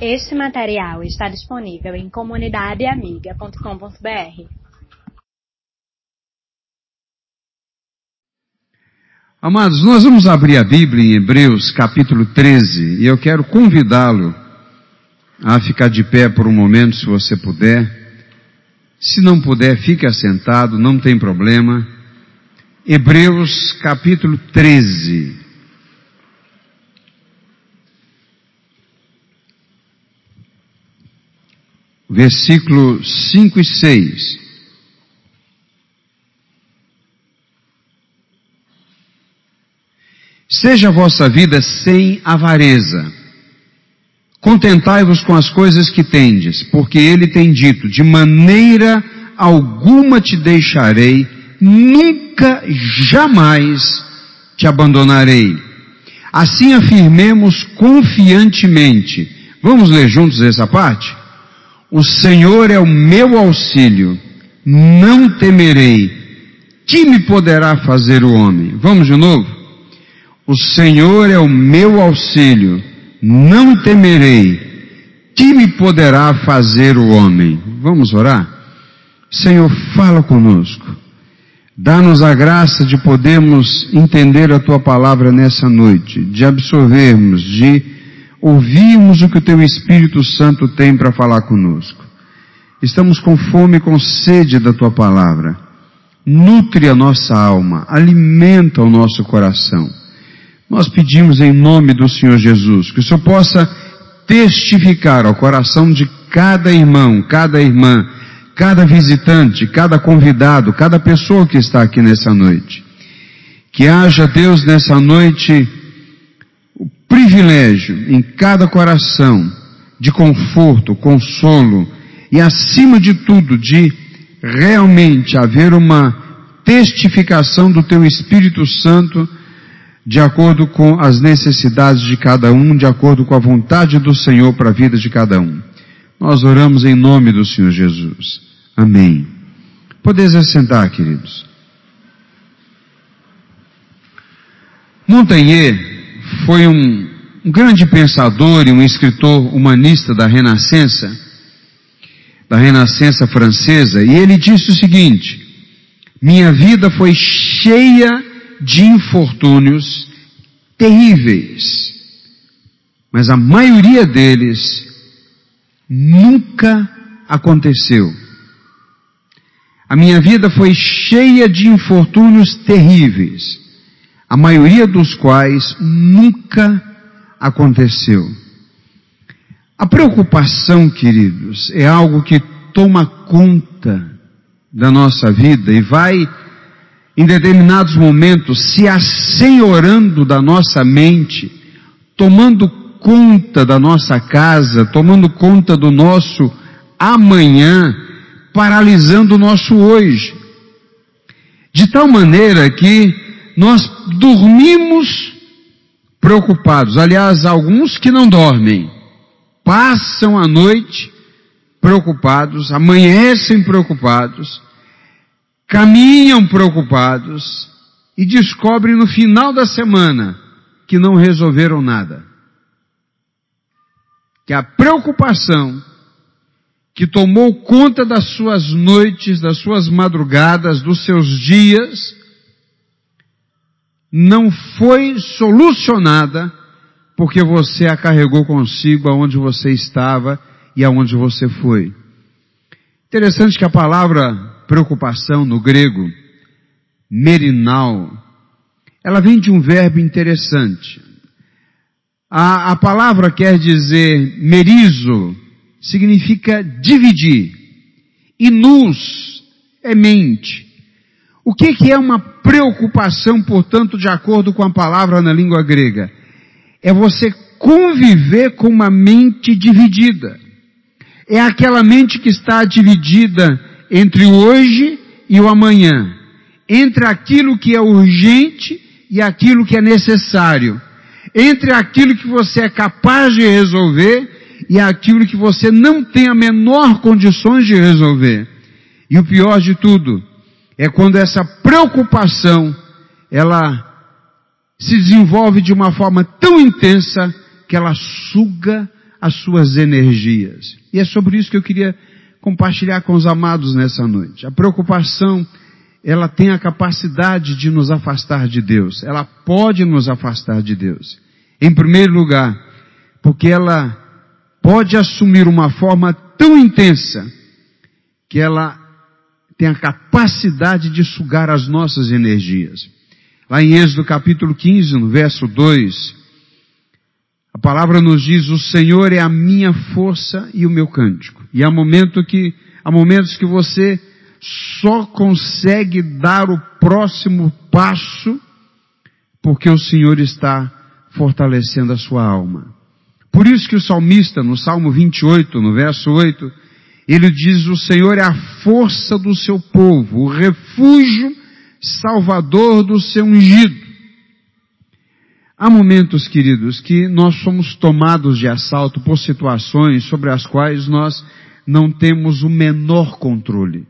Este material está disponível em comunidadeamiga.com.br. Amados, nós vamos abrir a Bíblia em Hebreus capítulo 13 e eu quero convidá-lo a ficar de pé por um momento, se você puder. Se não puder, fique assentado, não tem problema. Hebreus capítulo 13. Versículo 5 e 6. Seja a vossa vida sem avareza. Contentai-vos com as coisas que tendes, porque ele tem dito: de maneira alguma te deixarei, nunca, jamais te abandonarei. Assim afirmemos confiantemente. Vamos ler juntos essa parte? O Senhor é o meu auxílio, não temerei. Que me poderá fazer o homem? Vamos de novo? O Senhor é o meu auxílio, não temerei. Que me poderá fazer o homem? Vamos orar? Senhor, fala conosco. Dá-nos a graça de podermos entender a tua palavra nessa noite, de absorvermos, de ouvirmos o que o teu Espírito Santo tem para falar conosco. Estamos com fome e com sede da tua palavra. Nutre a nossa alma, alimenta o nosso coração. Nós pedimos em nome do Senhor Jesus que o Senhor possa testificar ao coração de cada irmão, cada irmã, cada visitante, cada convidado, cada pessoa que está aqui nessa noite. Que haja, Deus, nessa noite, privilégio em cada coração de conforto, consolo e, acima de tudo, de realmente haver uma testificação do Teu Espírito Santo de acordo com as necessidades de cada um, de acordo com a vontade do Senhor para a vida de cada um. Nós oramos em nome do Senhor Jesus. Amém. Podeis assentar, queridos. Montaigne foi um, um grande pensador e um escritor humanista da Renascença, da Renascença francesa, e ele disse o seguinte: Minha vida foi cheia de infortúnios terríveis, mas a maioria deles nunca aconteceu. A minha vida foi cheia de infortúnios terríveis, a maioria dos quais nunca aconteceu. A preocupação, queridos, é algo que toma conta da nossa vida e vai em determinados momentos, se assenhorando da nossa mente, tomando conta da nossa casa, tomando conta do nosso amanhã, paralisando o nosso hoje. De tal maneira que nós dormimos preocupados. Aliás, alguns que não dormem, passam a noite preocupados, amanhecem preocupados, caminham preocupados e descobrem no final da semana que não resolveram nada. Que a preocupação que tomou conta das suas noites, das suas madrugadas, dos seus dias, não foi solucionada porque você a carregou consigo aonde você estava e aonde você foi. Interessante que a palavra preocupação no grego, merinal, ela vem de um verbo interessante. A, a palavra quer dizer merizo, significa dividir. E nus é mente. O que, que é uma preocupação, portanto, de acordo com a palavra na língua grega? É você conviver com uma mente dividida. É aquela mente que está dividida entre o hoje e o amanhã, entre aquilo que é urgente e aquilo que é necessário, entre aquilo que você é capaz de resolver e aquilo que você não tem a menor condições de resolver. E o pior de tudo é quando essa preocupação ela se desenvolve de uma forma tão intensa que ela suga as suas energias. E é sobre isso que eu queria compartilhar com os amados nessa noite. A preocupação, ela tem a capacidade de nos afastar de Deus. Ela pode nos afastar de Deus. Em primeiro lugar, porque ela pode assumir uma forma tão intensa que ela tem a capacidade de sugar as nossas energias. Lá em Êxodo capítulo 15, no verso 2, a palavra nos diz, o Senhor é a minha força e o meu cântico. E há, momento que, há momentos que você só consegue dar o próximo passo porque o Senhor está fortalecendo a sua alma. Por isso que o salmista, no Salmo 28, no verso 8, ele diz, o Senhor é a força do seu povo, o refúgio salvador do seu ungido. Há momentos, queridos, que nós somos tomados de assalto por situações sobre as quais nós não temos o menor controle.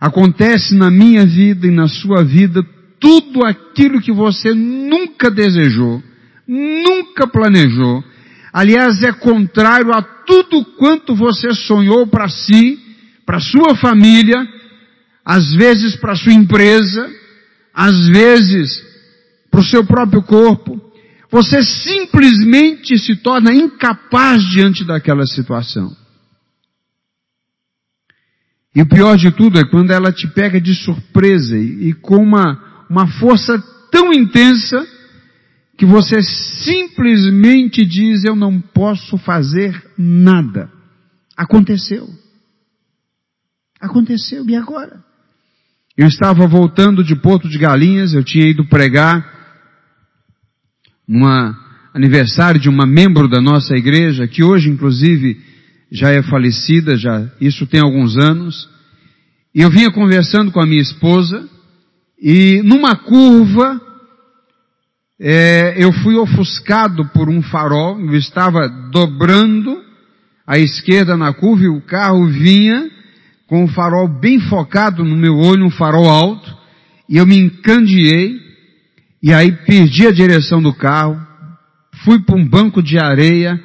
Acontece na minha vida e na sua vida tudo aquilo que você nunca desejou, nunca planejou. Aliás, é contrário a tudo quanto você sonhou para si, para sua família, às vezes para sua empresa, às vezes para o seu próprio corpo, você simplesmente se torna incapaz diante daquela situação. E o pior de tudo é quando ela te pega de surpresa e, e com uma, uma força tão intensa que você simplesmente diz: Eu não posso fazer nada. Aconteceu. Aconteceu, e agora? Eu estava voltando de Porto de Galinhas, eu tinha ido pregar num aniversário de uma membro da nossa igreja, que hoje inclusive já é falecida, já, isso tem alguns anos, e eu vinha conversando com a minha esposa, e numa curva, é, eu fui ofuscado por um farol, eu estava dobrando à esquerda na curva e o carro vinha com o farol bem focado no meu olho, um farol alto, e eu me encandeei, e aí perdi a direção do carro, fui para um banco de areia,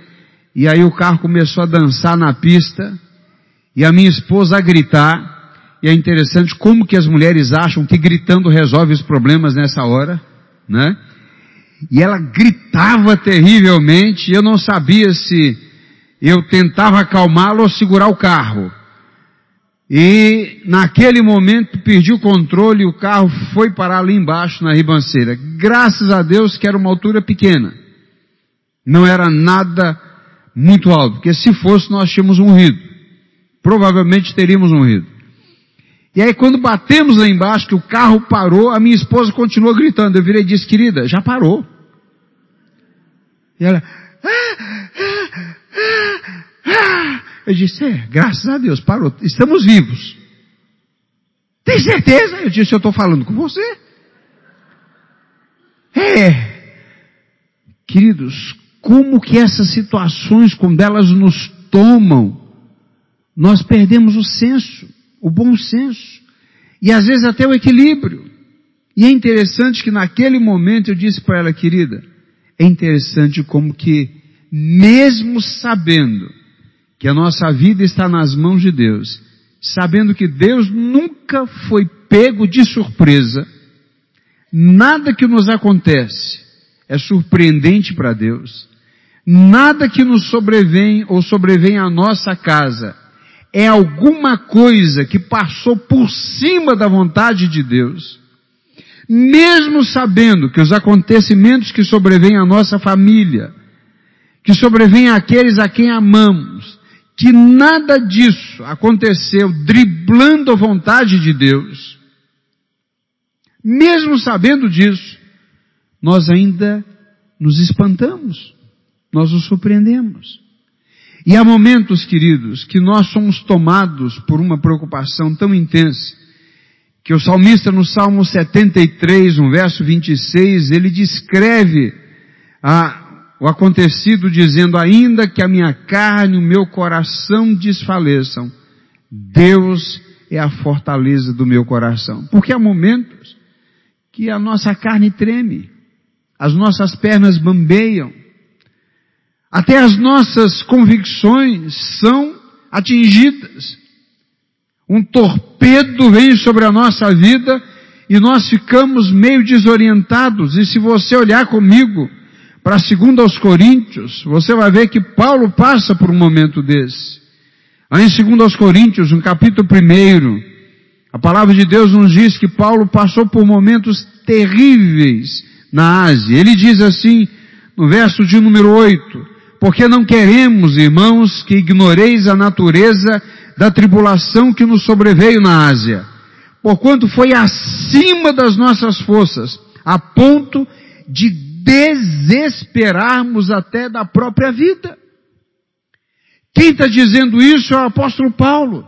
e aí o carro começou a dançar na pista, e a minha esposa a gritar, e é interessante como que as mulheres acham que gritando resolve os problemas nessa hora, né? E ela gritava terrivelmente, eu não sabia se eu tentava acalmá-la ou segurar o carro. E naquele momento perdi o controle e o carro foi parar ali embaixo na ribanceira. Graças a Deus que era uma altura pequena. Não era nada muito alto, porque se fosse nós tínhamos morrido. Provavelmente teríamos morrido. E aí quando batemos lá embaixo, que o carro parou, a minha esposa continuou gritando. Eu virei e disse, querida, já parou. E ela, ah, ah, ah, eu disse, é, graças a Deus, parou. Estamos vivos. Tem certeza? Eu disse, eu estou falando com você. É. Queridos, como que essas situações, quando elas nos tomam, nós perdemos o senso, o bom senso. E às vezes até o equilíbrio. E é interessante que naquele momento eu disse para ela, querida, é interessante como que, mesmo sabendo que a nossa vida está nas mãos de Deus, sabendo que Deus nunca foi pego de surpresa, nada que nos acontece é surpreendente para Deus, nada que nos sobrevém ou sobrevém à nossa casa é alguma coisa que passou por cima da vontade de Deus, mesmo sabendo que os acontecimentos que sobrevêm à nossa família, que sobrevêm àqueles a quem amamos, que nada disso aconteceu driblando a vontade de Deus, mesmo sabendo disso, nós ainda nos espantamos, nós nos surpreendemos. E há momentos, queridos, que nós somos tomados por uma preocupação tão intensa, que o salmista no Salmo 73, no verso 26, ele descreve a, o acontecido dizendo, ainda que a minha carne e o meu coração desfaleçam, Deus é a fortaleza do meu coração. Porque há momentos que a nossa carne treme, as nossas pernas bambeiam, Até as nossas convicções são atingidas. Um torpedo vem sobre a nossa vida e nós ficamos meio desorientados. E se você olhar comigo para 2 aos Coríntios, você vai ver que Paulo passa por um momento desse. Aí em 2 aos Coríntios, no capítulo 1, a palavra de Deus nos diz que Paulo passou por momentos terríveis na Ásia. Ele diz assim, no verso de número 8, porque não queremos, irmãos, que ignoreis a natureza da tribulação que nos sobreveio na Ásia, porquanto foi acima das nossas forças, a ponto de desesperarmos até da própria vida. Quem está dizendo isso é o apóstolo Paulo.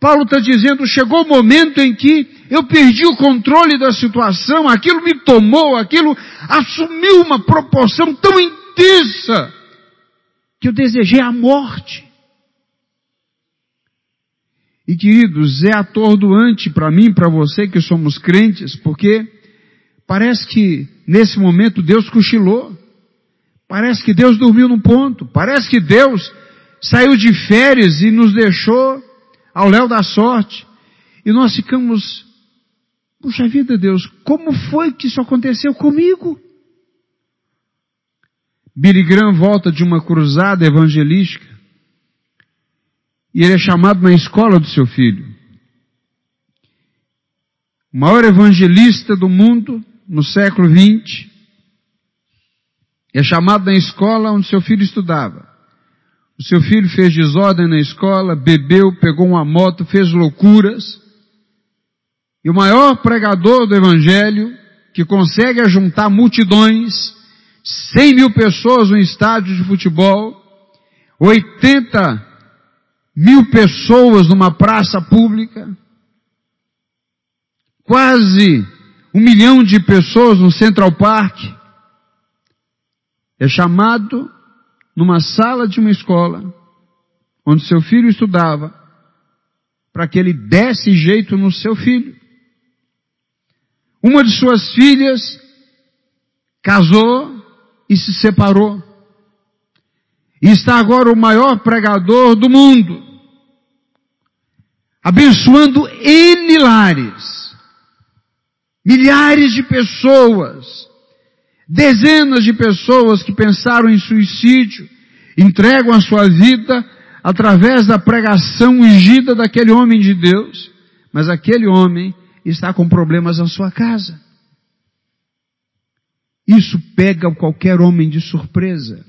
Paulo está dizendo, chegou o momento em que eu perdi o controle da situação, aquilo me tomou, aquilo assumiu uma proporção tão intensa que eu desejei a morte. E queridos, é atordoante para mim, para você que somos crentes, porque parece que nesse momento Deus cochilou. Parece que Deus dormiu num ponto. Parece que Deus saiu de férias e nos deixou ao léu da sorte. E nós ficamos, puxa vida Deus, como foi que isso aconteceu comigo? Billy Graham volta de uma cruzada evangelística e ele é chamado na escola do seu filho. O maior evangelista do mundo no século XX é chamado na escola onde seu filho estudava. O seu filho fez desordem na escola, bebeu, pegou uma moto, fez loucuras. E o maior pregador do evangelho, que consegue ajuntar multidões, 100 mil pessoas no estádio de futebol, 80 mil pessoas numa praça pública, quase um milhão de pessoas no Central Park, é chamado numa sala de uma escola, onde seu filho estudava, para que ele desse jeito no seu filho. Uma de suas filhas casou e se separou. E está agora o maior pregador do mundo, abençoando N lares, milhares de pessoas, dezenas de pessoas que pensaram em suicídio, entregam a sua vida através da pregação ungida daquele homem de Deus, mas aquele homem está com problemas na sua casa. Isso pega qualquer homem de surpresa.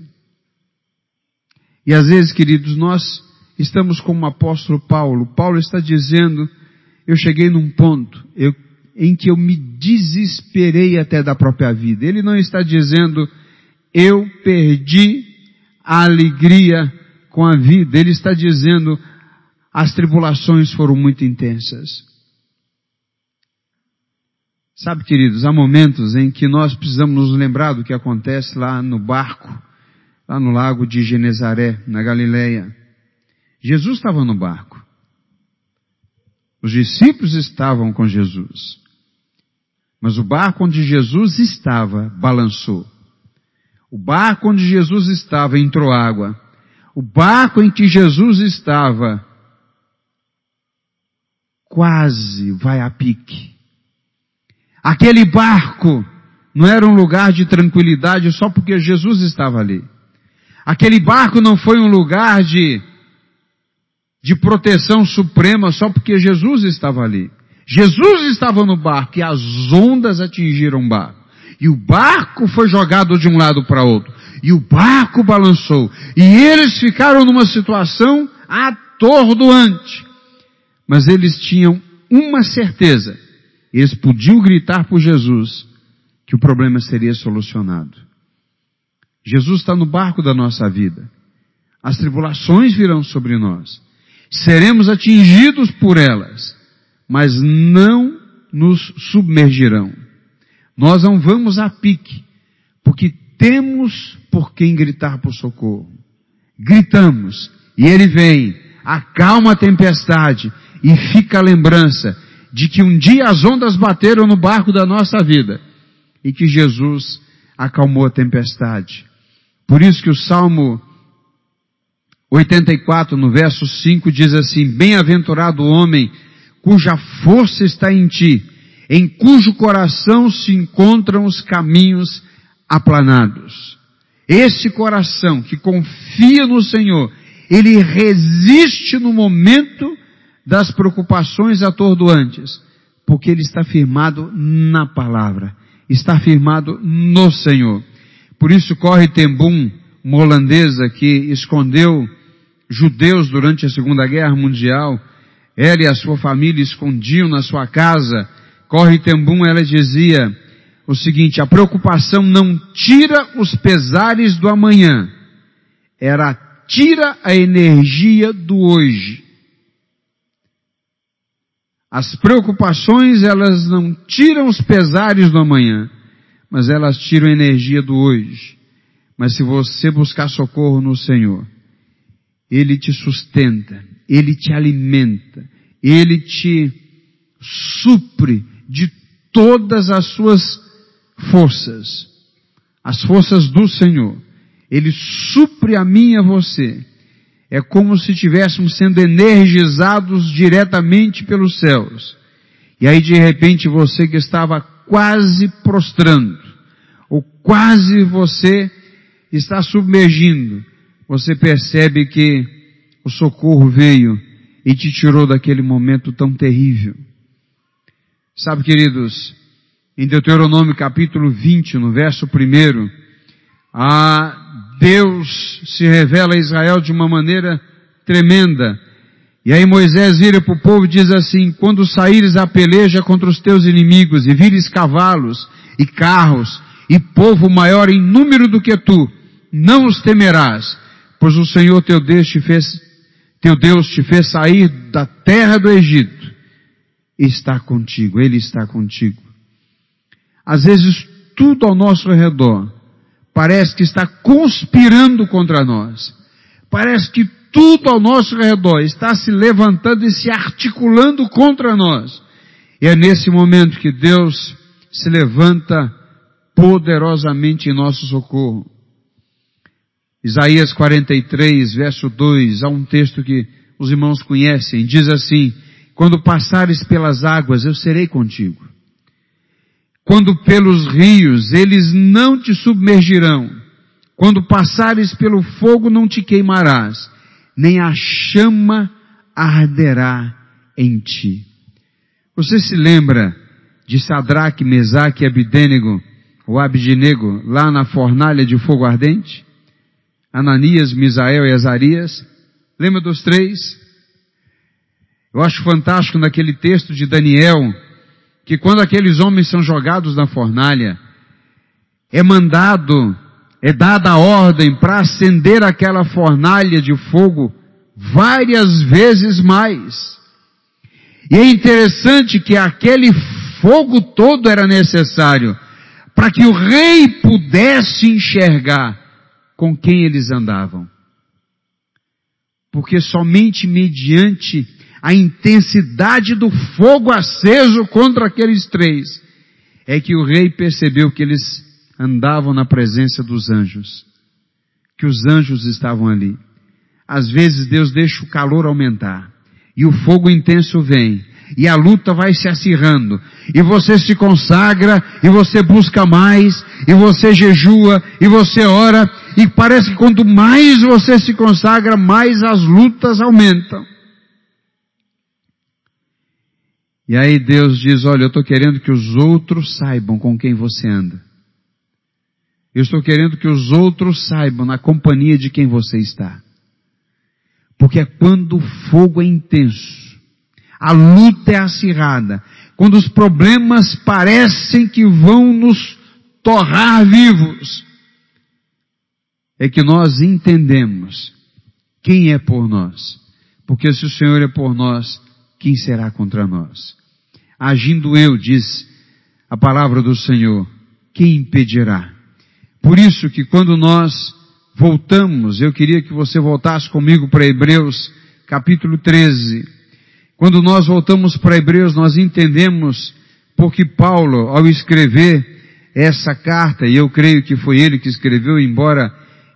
E às vezes, queridos, nós estamos como o apóstolo Paulo. Paulo está dizendo, eu cheguei num ponto eu, em que eu me desesperei até da própria vida. Ele não está dizendo, eu perdi a alegria com a vida. Ele está dizendo, as tribulações foram muito intensas. Sabe, queridos, há momentos em que nós precisamos nos lembrar do que acontece lá no barco, lá no lago de Genezaré, na Galileia. Jesus estava no barco. Os discípulos estavam com Jesus. Mas o barco onde Jesus estava balançou. O barco onde Jesus estava entrou água. O barco em que Jesus estava quase vai a pique. Aquele barco não era um lugar de tranquilidade só porque Jesus estava ali. Aquele barco não foi um lugar de, de proteção suprema só porque Jesus estava ali. Jesus estava no barco e as ondas atingiram o barco. E o barco foi jogado de um lado para outro. E o barco balançou. E eles ficaram numa situação atordoante. Mas eles tinham uma certeza eles podiam gritar por Jesus que o problema seria solucionado. Jesus está no barco da nossa vida. As tribulações virão sobre nós. Seremos atingidos por elas, mas não nos submergirão. Nós não vamos a pique, porque temos por quem gritar por socorro. Gritamos, e ele vem, acalma a tempestade, e fica a lembrança de que um dia as ondas bateram no barco da nossa vida e que Jesus acalmou a tempestade. Por isso que o Salmo 84, no verso 5, diz assim, Bem-aventurado o homem cuja força está em ti, em cujo coração se encontram os caminhos aplanados. Esse coração que confia no Senhor, ele resiste no momento das preocupações atordoantes, porque ele está firmado na palavra, está firmado no Senhor. Por isso corre Tembum, uma holandesa que escondeu judeus durante a Segunda Guerra Mundial, ela e a sua família escondiam na sua casa, corre Tembum, ela dizia o seguinte, a preocupação não tira os pesares do amanhã, era tira a energia do hoje. As preocupações, elas não tiram os pesares do amanhã, mas elas tiram a energia do hoje. Mas se você buscar socorro no Senhor, Ele te sustenta, Ele te alimenta, Ele te supre de todas as suas forças, as forças do Senhor. Ele supre a mim e a você. É como se estivéssemos sendo energizados diretamente pelos céus. E aí de repente você que estava quase prostrando, ou quase você está submergindo, você percebe que o socorro veio e te tirou daquele momento tão terrível. Sabe, queridos, em Deuteronômio capítulo 20, no verso 1, a Deus se revela a Israel de uma maneira tremenda. E aí Moisés vira para o povo e diz assim, quando saíres a peleja contra os teus inimigos e vires cavalos e carros e povo maior em número do que tu, não os temerás, pois o Senhor teu Deus te fez, teu Deus te fez sair da terra do Egito está contigo, Ele está contigo. Às vezes tudo ao nosso redor parece que está conspirando contra nós. Parece que tudo ao nosso redor está se levantando e se articulando contra nós. E é nesse momento que Deus se levanta poderosamente em nosso socorro. Isaías 43, verso 2, há um texto que os irmãos conhecem, diz assim, quando passares pelas águas, eu serei contigo. Quando pelos rios, eles não te submergirão. Quando passares pelo fogo, não te queimarás, nem a chama arderá em ti. Você se lembra de Sadraque, Mesaque e Abidênego, ou Abidnego, lá na fornalha de fogo ardente? Ananias, Misael e Azarias? Lembra dos três? Eu acho fantástico naquele texto de Daniel, que quando aqueles homens são jogados na fornalha, é mandado, é dada a ordem para acender aquela fornalha de fogo várias vezes mais. E é interessante que aquele fogo todo era necessário para que o rei pudesse enxergar com quem eles andavam. Porque somente mediante a intensidade do fogo aceso contra aqueles três, é que o rei percebeu que eles andavam na presença dos anjos, que os anjos estavam ali. Às vezes Deus deixa o calor aumentar, e o fogo intenso vem, e a luta vai se acirrando, e você se consagra, e você busca mais, e você jejua, e você ora, e parece que quanto mais você se consagra, mais as lutas aumentam. E aí Deus diz, olha, eu estou querendo que os outros saibam com quem você anda. Eu estou querendo que os outros saibam na companhia de quem você está. Porque é quando o fogo é intenso, a luta é acirrada, quando os problemas parecem que vão nos torrar vivos, é que nós entendemos quem é por nós. Porque se o Senhor é por nós, quem será contra nós? Agindo eu, diz a palavra do Senhor, quem impedirá? Por isso que quando nós voltamos, eu queria que você voltasse comigo para Hebreus capítulo 13. Quando nós voltamos para Hebreus, nós entendemos porque Paulo, ao escrever essa carta, e eu creio que foi ele que escreveu, embora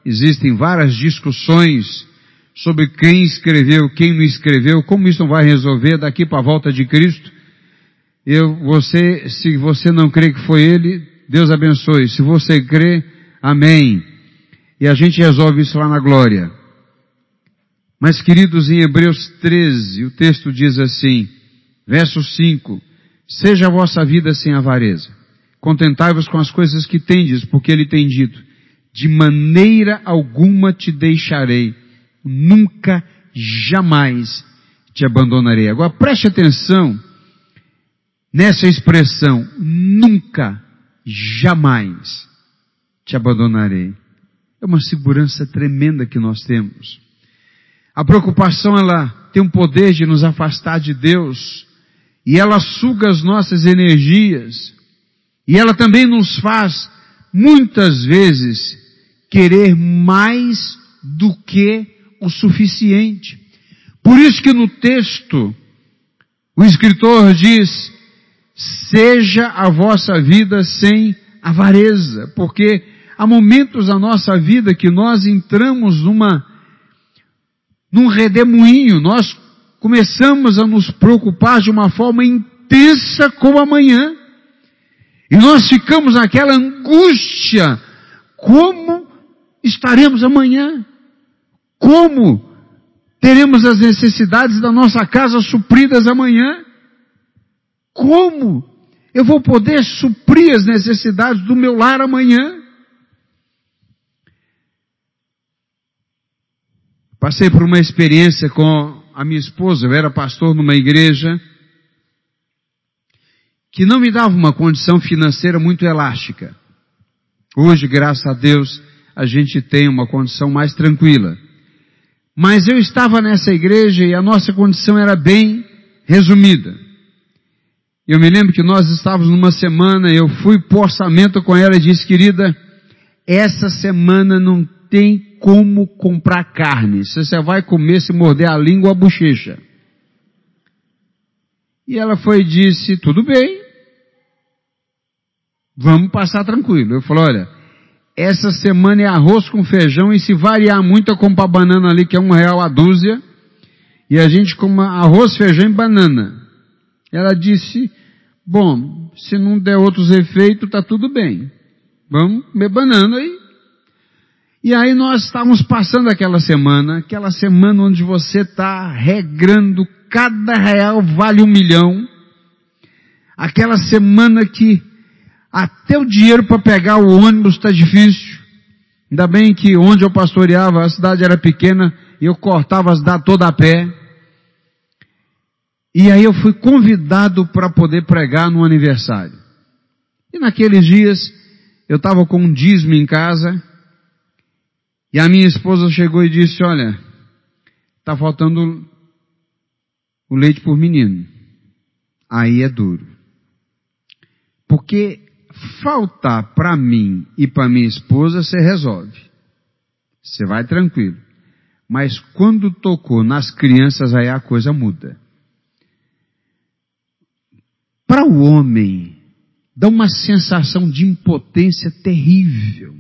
existem várias discussões sobre quem escreveu, quem não escreveu, como isso não vai resolver daqui para a volta de Cristo. Eu, você, se você não crê que foi ele, Deus abençoe. Se você crê, amém. E a gente resolve isso lá na glória. Mas queridos, em Hebreus 13, o texto diz assim, verso 5, seja a vossa vida sem avareza. Contentai-vos com as coisas que tendes, porque ele tem dito, de maneira alguma te deixarei, nunca, jamais te abandonarei. Agora preste atenção nessa expressão, nunca, jamais te abandonarei. É uma segurança tremenda que nós temos. A preocupação, ela tem o poder de nos afastar de Deus, e ela suga as nossas energias, e ela também nos faz, muitas vezes, querer mais do que o suficiente. Por isso que no texto, o escritor diz, seja a vossa vida sem avareza, porque há momentos na nossa vida que nós entramos numa num redemoinho, nós começamos a nos preocupar de uma forma intensa com o amanhã. E nós ficamos naquela angústia. Como estaremos amanhã? Como teremos as necessidades da nossa casa supridas amanhã? Como eu vou poder suprir as necessidades do meu lar amanhã? Passei por uma experiência com a minha esposa, eu era pastor numa igreja que não me dava uma condição financeira muito elástica. Hoje, graças a Deus, a gente tem uma condição mais tranquila. Mas eu estava nessa igreja e a nossa condição era bem resumida. Eu me lembro que nós estávamos numa semana, eu fui por orçamento com ela e disse, querida, essa semana não tem como comprar carne. Você vai comer se morder a língua ou a bochecha. E ela foi e disse, tudo bem. Vamos passar tranquilo. Eu falei, olha, essa semana é arroz com feijão e se variar muito eu compro a banana ali que é um real a dúzia. E a gente come arroz, feijão e banana. Ela disse, bom, se não der outros efeitos, tá tudo bem. Vamos comer banana aí. E aí nós estávamos passando aquela semana, aquela semana onde você está regrando, cada real vale um milhão. Aquela semana que até o dinheiro para pegar o ônibus está difícil. Ainda bem que onde eu pastoreava, a cidade era pequena, e eu cortava a cidade toda a pé. E aí eu fui convidado para poder pregar no aniversário. E naqueles dias, eu estava com um dízimo em casa, e a minha esposa chegou e disse, olha, está faltando o leite por menino. Aí é duro. Porque faltar para mim e para minha esposa, você resolve. Você vai tranquilo. Mas quando tocou nas crianças, aí a coisa muda. Para o homem, dá uma sensação de impotência terrível.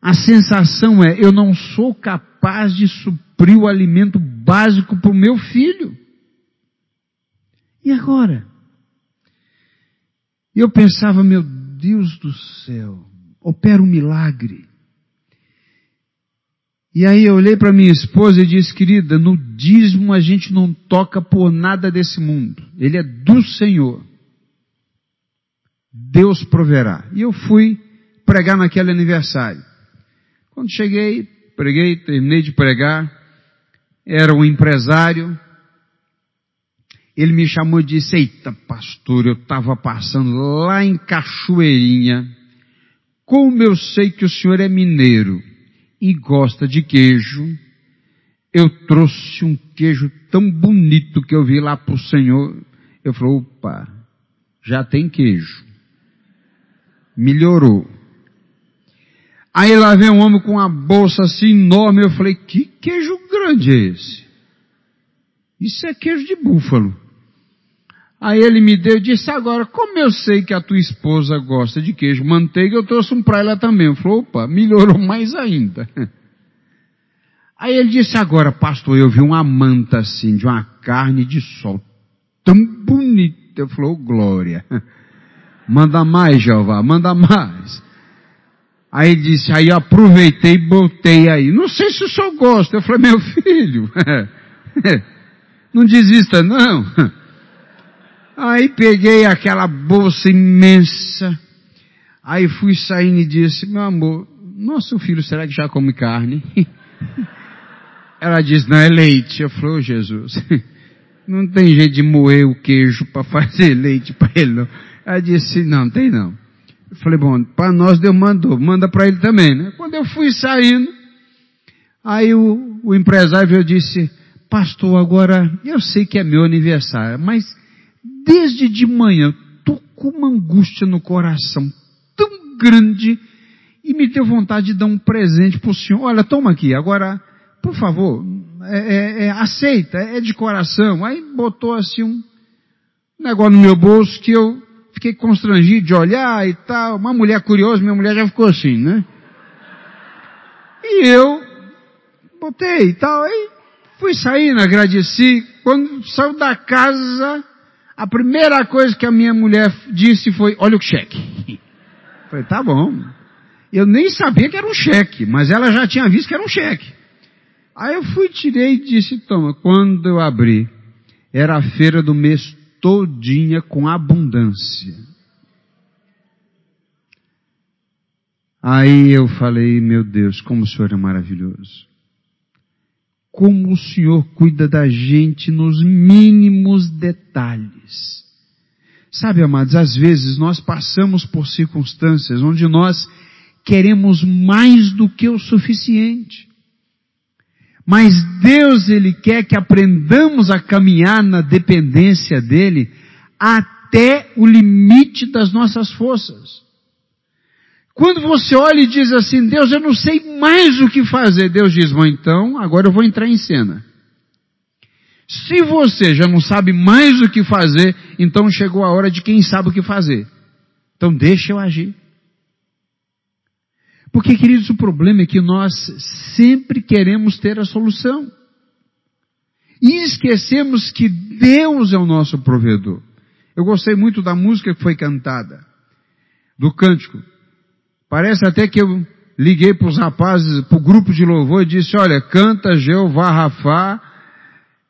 A sensação é, eu não sou capaz de suprir o alimento básico para o meu filho. E agora? E eu pensava, meu Deus do céu, opera um milagre. E aí eu olhei para minha esposa e disse, querida, no dízimo a gente não toca por nada desse mundo. Ele é do Senhor. Deus proverá. E eu fui pregar naquele aniversário. Quando cheguei, preguei, terminei de pregar, era um empresário, ele me chamou e disse, eita pastor, eu estava passando lá em Cachoeirinha, como eu sei que o senhor é mineiro e gosta de queijo, eu trouxe um queijo tão bonito que eu vi lá para o senhor. Eu falei, opa, já tem queijo. Melhorou. Aí lá vem um homem com uma bolsa assim enorme. Eu falei, que queijo grande é esse? Isso é queijo de búfalo. Aí ele me deu e disse, agora, como eu sei que a tua esposa gosta de queijo manteiga, eu trouxe um para ela também. Eu falei, opa, melhorou mais ainda. Aí ele disse, agora, pastor, eu vi uma manta assim, de uma carne de sol, tão bonita. Eu falei, oh, glória. Manda mais, Jeová, manda mais. Aí disse, aí eu aproveitei e botei aí. Não sei se o senhor gosta. Eu falei, meu filho, não desista não. Aí peguei aquela bolsa imensa. Aí fui saindo e disse, meu amor, nosso filho será que já come carne? Ela disse, não, é leite. Eu falei, oh, Jesus, não tem jeito de moer o queijo para fazer leite para ele não. Ela disse, não, tem não. Eu falei, bom, para nós Deus mandou, manda para ele também, né? Quando eu fui saindo, aí o, o empresário disse, pastor, agora, eu sei que é meu aniversário, mas desde de manhã, tô com uma angústia no coração tão grande, e me deu vontade de dar um presente para o senhor. Olha, toma aqui, agora por favor, é, é, é, aceita, é de coração. Aí botou assim um negócio no meu bolso que eu fiquei constrangido de olhar e tal. Uma mulher curiosa, minha mulher já ficou assim, né? E eu botei e tal. Aí fui saindo, agradeci. Quando saiu da casa, a primeira coisa que a minha mulher disse foi, olha o cheque. Falei, tá bom. Eu nem sabia que era um cheque, mas ela já tinha visto que era um cheque. Aí eu fui, tirei e disse, toma, quando eu abri, era a feira do mês todinha com abundância. Aí eu falei, meu Deus, como o Senhor é maravilhoso. Como o Senhor cuida da gente nos mínimos detalhes. Sabe, amados, às vezes nós passamos por circunstâncias onde nós queremos mais do que o suficiente. Mas Deus, Ele quer que aprendamos a caminhar na dependência dEle até o limite das nossas forças. Quando você olha e diz assim, Deus, eu não sei mais o que fazer, Deus diz, bom, então, agora eu vou entrar em cena. Se você já não sabe mais o que fazer, então chegou a hora de quem sabe o que fazer. Então deixa eu agir. Porque, queridos, o problema é que nós sempre queremos ter a solução. E esquecemos que Deus é o nosso provedor. Eu gostei muito da música que foi cantada, do cântico. Parece até que eu liguei para os rapazes, para o grupo de louvor e disse, olha, canta Jeová Rafá,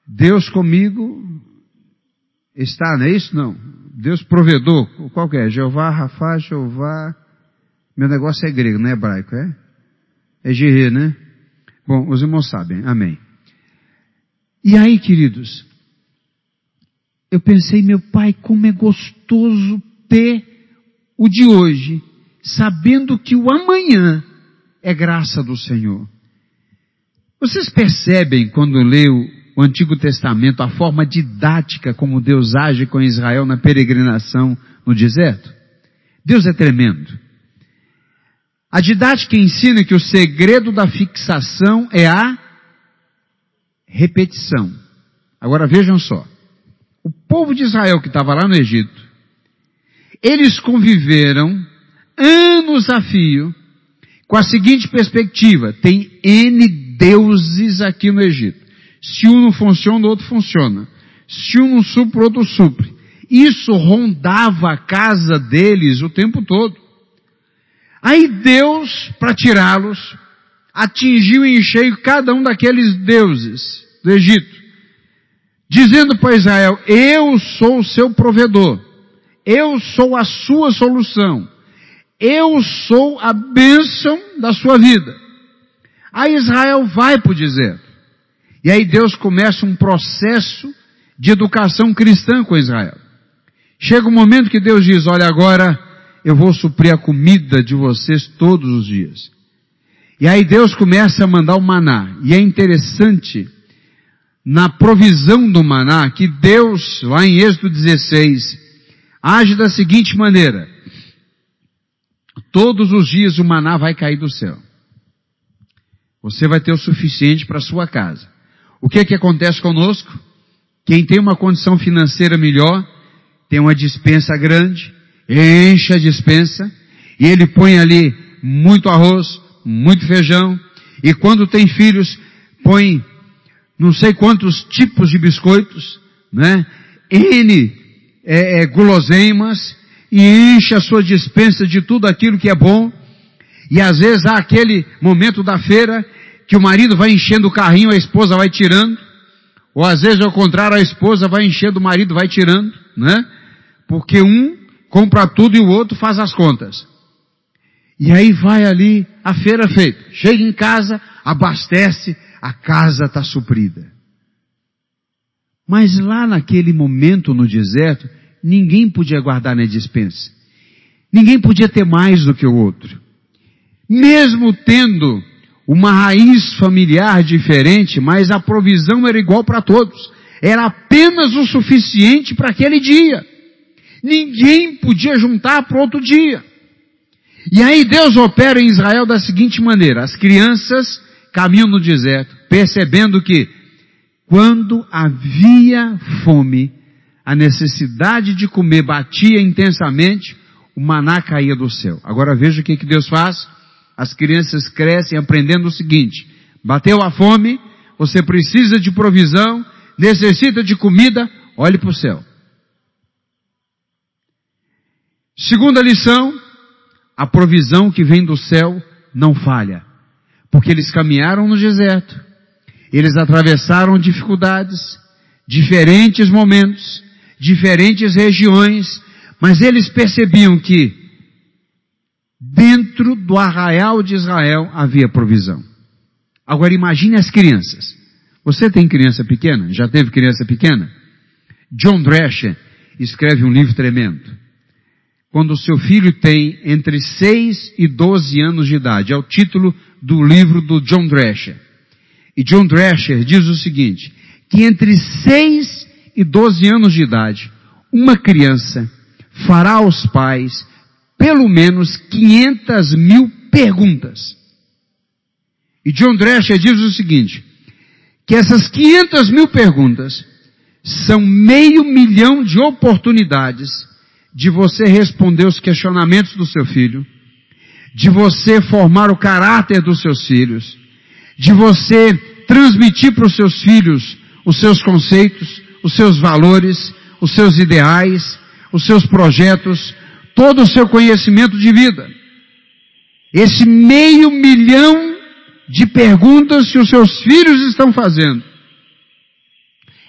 Deus comigo está, não é isso? Não. Deus provedor, qual que é? Jeová Rafá, Jeová meu negócio é grego, não é hebraico, é? É Gerê, né? Bom, os irmãos sabem, amém. E aí, queridos, eu pensei, meu pai, como é gostoso ter o de hoje, sabendo que o amanhã é graça do Senhor. Vocês percebem quando leio o Antigo Testamento a forma didática como Deus age com Israel na peregrinação no deserto? Deus é tremendo. A didática ensina que o segredo da fixação é a repetição. Agora vejam só. O povo de Israel que estava lá no Egito, eles conviveram anos a fio com a seguinte perspectiva: tem N deuses aqui no Egito. Se um não funciona, o outro funciona. Se um não supre, o outro supre. Isso rondava a casa deles o tempo todo. Aí Deus, para tirá-los, atingiu em cheio cada um daqueles deuses do Egito, dizendo para Israel, eu sou o seu provedor, eu sou a sua solução, eu sou a bênção da sua vida. Aí Israel vai para o deserto. E aí Deus começa um processo de educação cristã com Israel. Chega um momento que Deus diz, olha agora, eu vou suprir a comida de vocês todos os dias. E aí Deus começa a mandar o maná. E é interessante, na provisão do maná, que Deus, lá em Êxodo 16, age da seguinte maneira. Todos os dias o maná vai cair do céu. Você vai ter o suficiente para sua casa. O que é que acontece conosco? Quem tem uma condição financeira melhor, tem uma dispensa grande, enche a dispensa, e ele põe ali muito arroz, muito feijão, e quando tem filhos, põe não sei quantos tipos de biscoitos, né? N é, é, guloseimas, e enche a sua dispensa de tudo aquilo que é bom, e às vezes há aquele momento da feira que o marido vai enchendo o carrinho, a esposa vai tirando, ou às vezes ao contrário, a esposa vai enchendo, o marido vai tirando, né? Porque um compra tudo e o outro faz as contas. E aí vai ali a feira feita. Chega em casa, abastece, a casa está suprida. Mas lá naquele momento no deserto, ninguém podia guardar na dispensa. Ninguém podia ter mais do que o outro. Mesmo tendo uma raiz familiar diferente, mas a provisão era igual para todos. Era apenas o suficiente para aquele dia. Ninguém podia juntar para outro dia. E aí Deus opera em Israel da seguinte maneira: as crianças caminham no deserto, percebendo que quando havia fome, a necessidade de comer batia intensamente, o maná caía do céu. Agora veja o que, que Deus faz. As crianças crescem aprendendo o seguinte: bateu a fome, você precisa de provisão, necessita de comida, olhe para o céu. Segunda lição, a provisão que vem do céu não falha. Porque eles caminharam no deserto, eles atravessaram dificuldades, diferentes momentos, diferentes regiões, mas eles percebiam que dentro do arraial de Israel havia provisão. Agora imagine as crianças. Você tem criança pequena? Já teve criança pequena? John Drescher escreve um livro tremendo quando o seu filho tem entre 6 e 12 anos de idade. É o título do livro do John Drescher. E John Drescher diz o seguinte, que entre 6 e 12 anos de idade, uma criança fará aos pais pelo menos 500 mil perguntas. E John Drescher diz o seguinte, que essas 500 mil perguntas são meio milhão de oportunidades de você responder os questionamentos do seu filho, de você formar o caráter dos seus filhos, de você transmitir para os seus filhos os seus conceitos, os seus valores, os seus ideais, os seus projetos, todo o seu conhecimento de vida. Esse meio milhão de perguntas que os seus filhos estão fazendo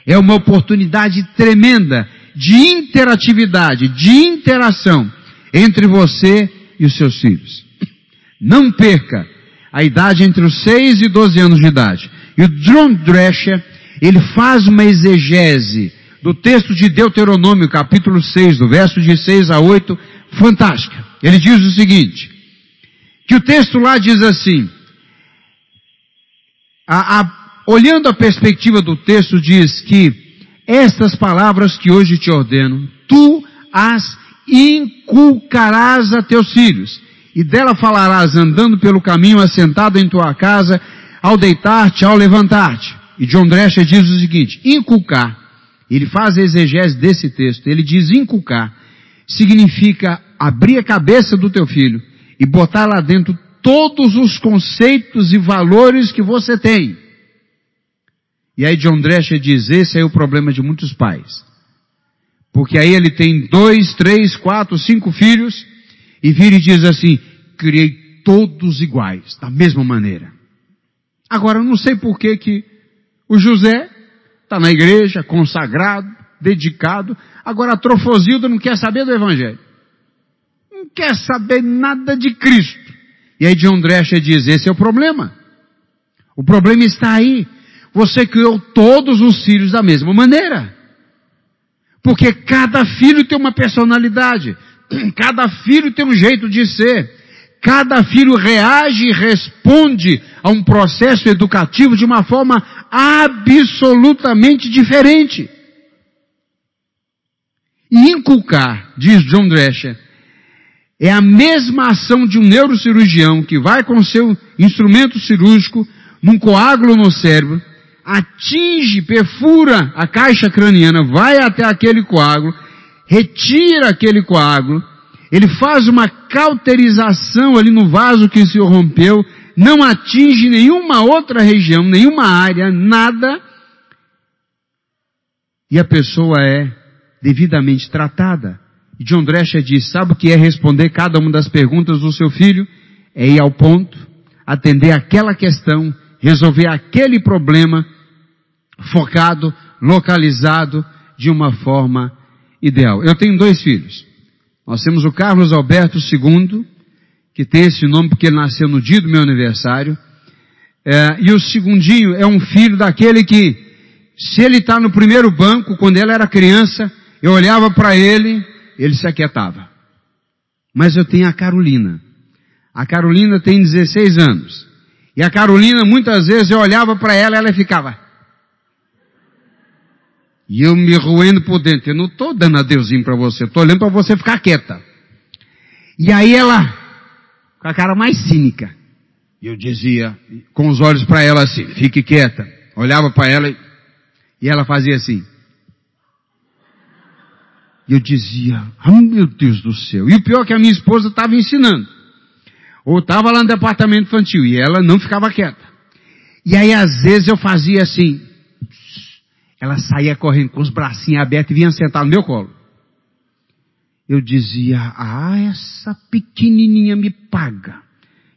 é uma oportunidade tremenda de interatividade, de interação entre você e os seus filhos. Não perca a idade entre os 6 e 12 anos de idade. E o John Drescher, ele faz uma exegese do texto de Deuteronômio, capítulo 6, do verso de 6 a 8, fantástica. Ele diz o seguinte, que o texto lá diz assim, a, a, olhando a perspectiva do texto, diz que estas palavras que hoje te ordeno, tu as inculcarás a teus filhos, e dela falarás andando pelo caminho assentado em tua casa, ao deitar-te, ao levantar-te. E John Drescher diz o seguinte, inculcar, ele faz a exegese desse texto, ele diz inculcar, significa abrir a cabeça do teu filho e botar lá dentro todos os conceitos e valores que você tem. E aí John Drescher diz, esse é o problema de muitos pais. Porque aí ele tem dois, três, quatro, cinco filhos, e vira e diz assim, criei todos iguais, da mesma maneira. Agora, eu não sei por que que o José está na igreja, consagrado, dedicado, agora a Trofosilda não quer saber do Evangelho. Não quer saber nada de Cristo. E aí John Drescher diz, esse é o problema. O problema está aí. Você criou todos os filhos da mesma maneira. Porque cada filho tem uma personalidade. Cada filho tem um jeito de ser. Cada filho reage e responde a um processo educativo de uma forma absolutamente diferente. E inculcar, diz John Drescher, é a mesma ação de um neurocirurgião que vai com seu instrumento cirúrgico num coágulo no cérebro atinge, perfura a caixa craniana, vai até aquele coágulo retira aquele coágulo, ele faz uma cauterização ali no vaso que se rompeu, não atinge nenhuma outra região, nenhuma área, nada, e a pessoa é devidamente tratada. E John Drescher diz, sabe o que é responder cada uma das perguntas do seu filho? É ir ao ponto, atender aquela questão, resolver aquele problema, focado, localizado, de uma forma ideal. Eu tenho dois filhos. Nós temos o Carlos Alberto II, que tem esse nome porque ele nasceu no dia do meu aniversário. É, e o segundinho é um filho daquele que, se ele está no primeiro banco, quando ele era criança, eu olhava para ele, ele se aquietava. Mas eu tenho a Carolina. A Carolina tem 16 anos. E a Carolina, muitas vezes, eu olhava para ela e ela ficava. E eu me roendo por dentro. Eu não estou dando adeusinho para você, estou olhando para você ficar quieta. E aí ela, com a cara mais cínica, eu dizia, com os olhos para ela assim, fique quieta. Olhava para ela e, e ela fazia assim. E eu dizia, oh, meu Deus do céu. E o pior é que a minha esposa estava ensinando. Ou estava lá no departamento infantil e ela não ficava quieta. E aí às vezes eu fazia assim. Ela saía correndo com os bracinhos abertos e vinha sentar no meu colo. Eu dizia, ah, essa pequenininha me paga.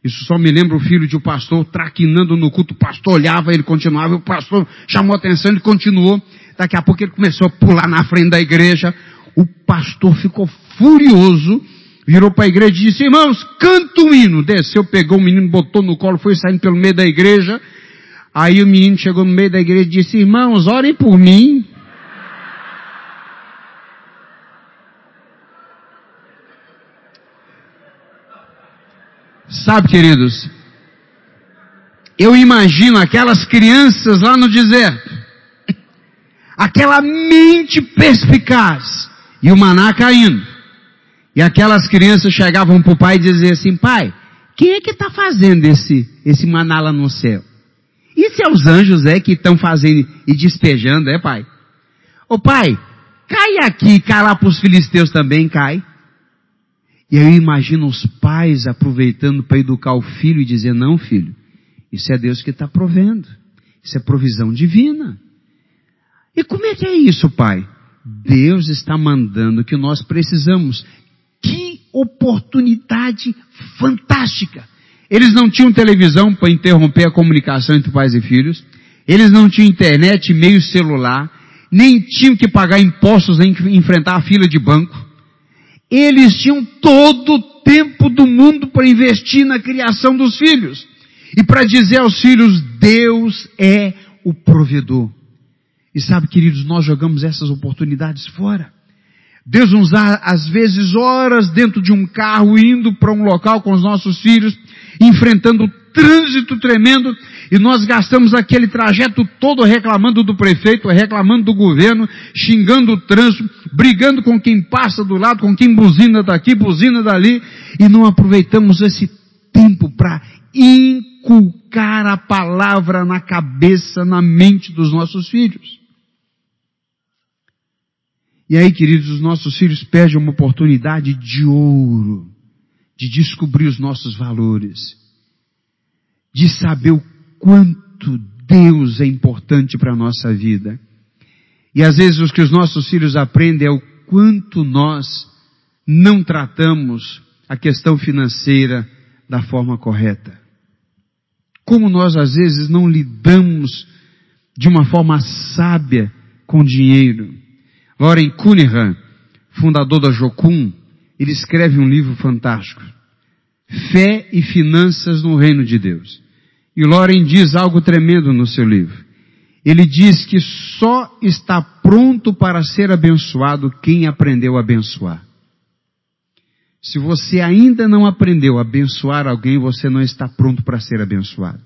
Isso só me lembra o filho de um pastor traquinando no culto. O pastor olhava, ele continuava, o pastor chamou atenção, ele continuou. Daqui a pouco ele começou a pular na frente da igreja. O pastor ficou furioso virou para a igreja e disse, irmãos, canta um hino. Desceu, pegou o menino, botou no colo, foi saindo pelo meio da igreja. Aí o menino chegou no meio da igreja e disse, irmãos, orem por mim. Sabe, queridos, eu imagino aquelas crianças lá no deserto, aquela mente perspicaz, e o maná caindo. E aquelas crianças chegavam para o pai e diziam assim, pai, quem é que está fazendo esse, esse maná lá no céu? E se é os anjos é que estão fazendo e despejando, é pai? Ô pai, cai aqui, cai lá para os filisteus também, cai. E aí eu imagino os pais aproveitando para educar o filho e dizer, não filho, isso é Deus que está provendo. Isso é provisão divina. E como é que é isso, pai? Deus está mandando que nós precisamos que oportunidade fantástica! Eles não tinham televisão para interromper a comunicação entre pais e filhos. Eles não tinham internet, meio celular. Nem tinham que pagar impostos nem enfrentar a fila de banco. Eles tinham todo o tempo do mundo para investir na criação dos filhos. E para dizer aos filhos, Deus é o provedor. E sabe, queridos, nós jogamos essas oportunidades fora. Deus nos dá, às vezes, horas dentro de um carro, indo para um local com os nossos filhos, enfrentando trânsito tremendo, e nós gastamos aquele trajeto todo reclamando do prefeito, reclamando do governo, xingando o trânsito, brigando com quem passa do lado, com quem buzina daqui, buzina dali, e não aproveitamos esse tempo para inculcar a palavra na cabeça, na mente dos nossos filhos. E aí, queridos, os nossos filhos perdem uma oportunidade de ouro de descobrir os nossos valores, de saber o quanto Deus é importante para a nossa vida. E às vezes o que os nossos filhos aprendem é o quanto nós não tratamos a questão financeira da forma correta. Como nós às vezes não lidamos de uma forma sábia com dinheiro. Loren Cunningham, fundador da Jocum, ele escreve um livro fantástico. Fé e Finanças no Reino de Deus. E Loren diz algo tremendo no seu livro. Ele diz que só está pronto para ser abençoado quem aprendeu a abençoar. Se você ainda não aprendeu a abençoar alguém, você não está pronto para ser abençoado.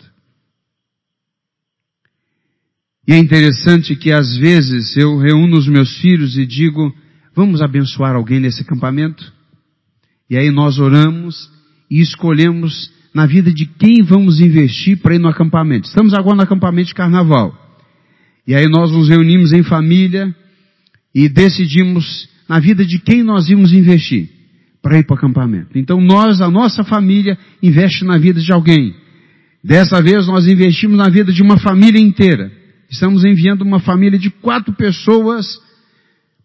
E é interessante que às vezes eu reúno os meus filhos e digo, vamos abençoar alguém nesse acampamento? E aí nós oramos e escolhemos na vida de quem vamos investir para ir no acampamento. Estamos agora no acampamento de carnaval. E aí nós nos reunimos em família e decidimos na vida de quem nós íamos investir para ir para o acampamento. Então nós, a nossa família, investe na vida de alguém. Dessa vez nós investimos na vida de uma família inteira. Estamos enviando uma família de quatro pessoas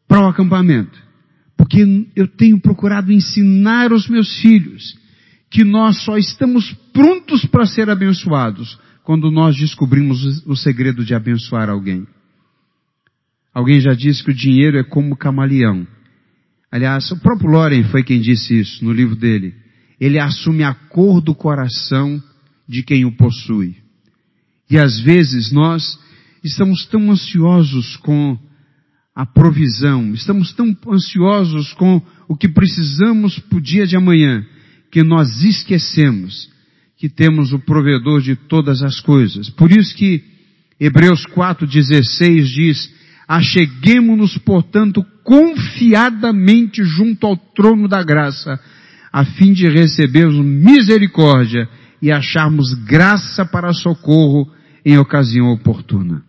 para o acampamento. Porque eu tenho procurado ensinar os meus filhos que nós só estamos prontos para ser abençoados quando nós descobrimos o segredo de abençoar alguém. Alguém já disse que o dinheiro é como camaleão. Aliás, o próprio Loren foi quem disse isso no livro dele. Ele assume a cor do coração de quem o possui. E às vezes nós estamos tão ansiosos com a provisão, estamos tão ansiosos com o que precisamos para o dia de amanhã, que nós esquecemos que temos o provedor de todas as coisas. Por isso que Hebreus 4,16 diz, acheguemos-nos, portanto, confiadamente junto ao trono da graça, a fim de recebermos misericórdia e acharmos graça para socorro em ocasião oportuna.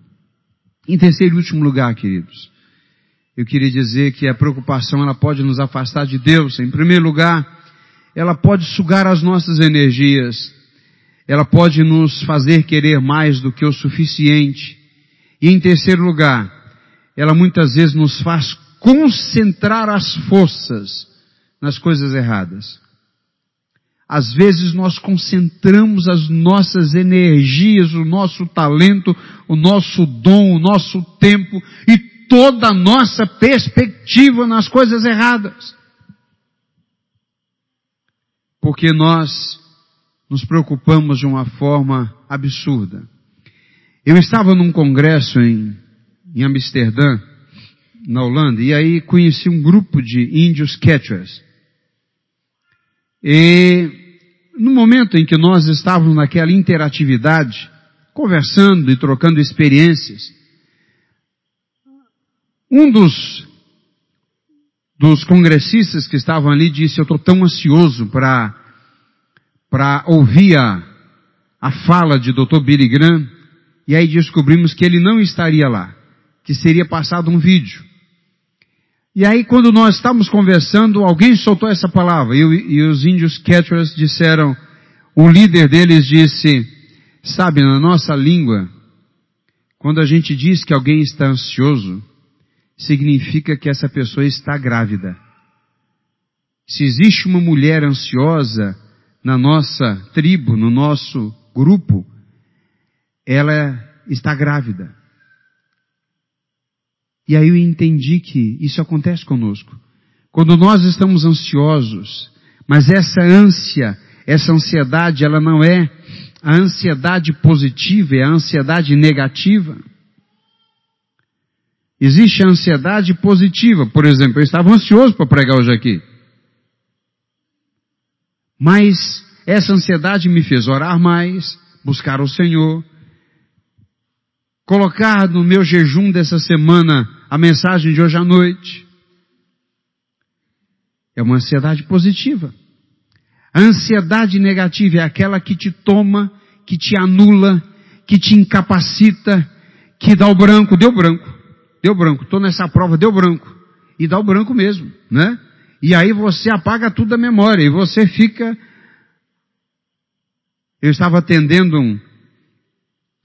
Em terceiro e último lugar, queridos, eu queria dizer que a preocupação ela pode nos afastar de Deus. Em primeiro lugar, ela pode sugar as nossas energias. Ela pode nos fazer querer mais do que o suficiente. E em terceiro lugar, ela muitas vezes nos faz concentrar as forças nas coisas erradas. Às vezes nós concentramos as nossas energias, o nosso talento, o nosso dom, o nosso tempo e toda a nossa perspectiva nas coisas erradas. Porque nós nos preocupamos de uma forma absurda. Eu estava num congresso em, em Amsterdã, na Holanda, e aí conheci um grupo de índios catchers. E no momento em que nós estávamos naquela interatividade, conversando e trocando experiências, um dos, dos congressistas que estavam ali disse, eu estou tão ansioso para para ouvir a, a fala de Dr. Billy Graham, e aí descobrimos que ele não estaria lá, que seria passado um vídeo. E aí quando nós estávamos conversando, alguém soltou essa palavra, e, e os índios catchers disseram, o líder deles disse, sabe, na nossa língua, quando a gente diz que alguém está ansioso, significa que essa pessoa está grávida. Se existe uma mulher ansiosa na nossa tribo, no nosso grupo, ela está grávida. E aí eu entendi que isso acontece conosco. Quando nós estamos ansiosos, mas essa ânsia, essa ansiedade, ela não é a ansiedade positiva, é a ansiedade negativa. Existe a ansiedade positiva, por exemplo, eu estava ansioso para pregar hoje aqui. Mas essa ansiedade me fez orar mais, buscar o Senhor, colocar no meu jejum dessa semana a mensagem de hoje à noite. É uma ansiedade positiva. A ansiedade negativa é aquela que te toma, que te anula, que te incapacita, que dá o branco, deu branco deu branco. Estou nessa prova, deu branco. E dá o branco mesmo, né? E aí você apaga tudo da memória e você fica. Eu estava atendendo um,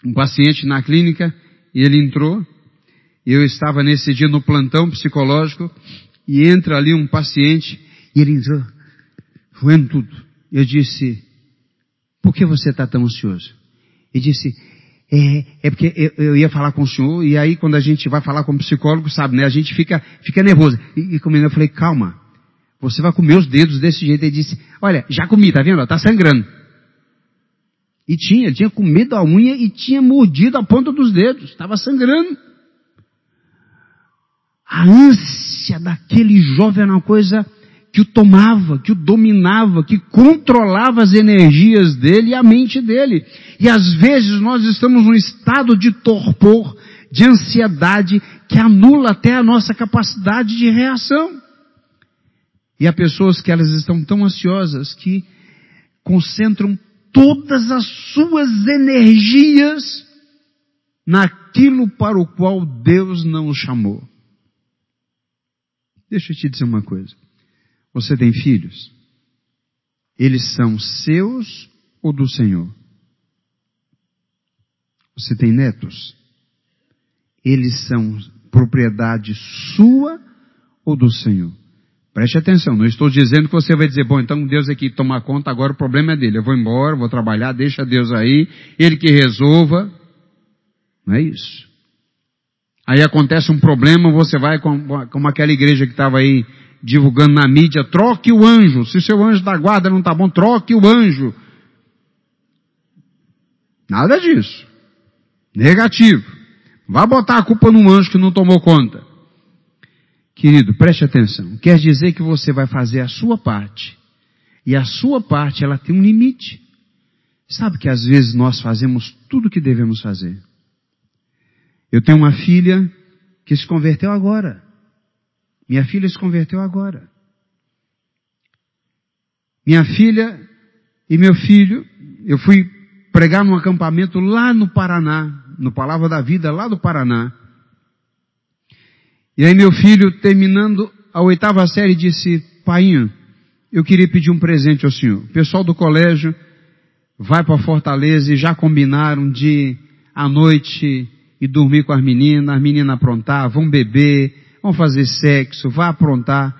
um paciente na clínica e ele entrou. Eu estava nesse dia no plantão psicológico e entra ali um paciente e ele entrou, voando tudo. Eu disse, por que você está tão ansioso? Ele disse, é, é porque eu, eu, ia falar com o senhor, e aí quando a gente vai falar com o psicólogo, sabe, né? A gente fica, fica nervoso. E, e comigo eu falei, calma, você vai comer os dedos desse jeito. Ele disse, olha, já comi, tá vendo? Tá sangrando. E tinha, tinha comido a unha e tinha mordido a ponta dos dedos. Estava sangrando. A ânsia daquele jovem era uma coisa que o tomava, que o dominava, que controlava as energias dele e a mente dele. E às vezes nós estamos num estado de torpor, de ansiedade, que anula até a nossa capacidade de reação. E há pessoas que elas estão tão ansiosas que concentram todas as suas energias naquilo para o qual Deus não os chamou. Deixa eu te dizer uma coisa. Você tem filhos? Eles são seus ou do Senhor? Você tem netos? Eles são propriedade sua ou do Senhor? Preste atenção, não estou dizendo que você vai dizer, bom, então Deus aqui toma conta, agora o problema é dele. Eu vou embora, vou trabalhar, deixa Deus aí, ele que resolva. Não é isso. Aí acontece um problema, você vai como aquela igreja que estava aí divulgando na mídia, troque o anjo. Se seu anjo da guarda não está bom, troque o anjo. Nada disso. Negativo. Vá botar a culpa num anjo que não tomou conta. Querido, preste atenção. Quer dizer que você vai fazer a sua parte. E a sua parte, ela tem um limite. Sabe que às vezes nós fazemos tudo o que devemos fazer. Eu tenho uma filha que se converteu agora. Minha filha se converteu agora. Minha filha e meu filho, eu fui pregar num acampamento lá no Paraná, no Palavra da Vida, lá do Paraná. E aí meu filho, terminando a oitava série, disse, painho, eu queria pedir um presente ao senhor. O pessoal do colégio vai para Fortaleza e já combinaram de, à noite, e dormir com as meninas, as meninas aprontar, vão beber, vão fazer sexo, vá aprontar.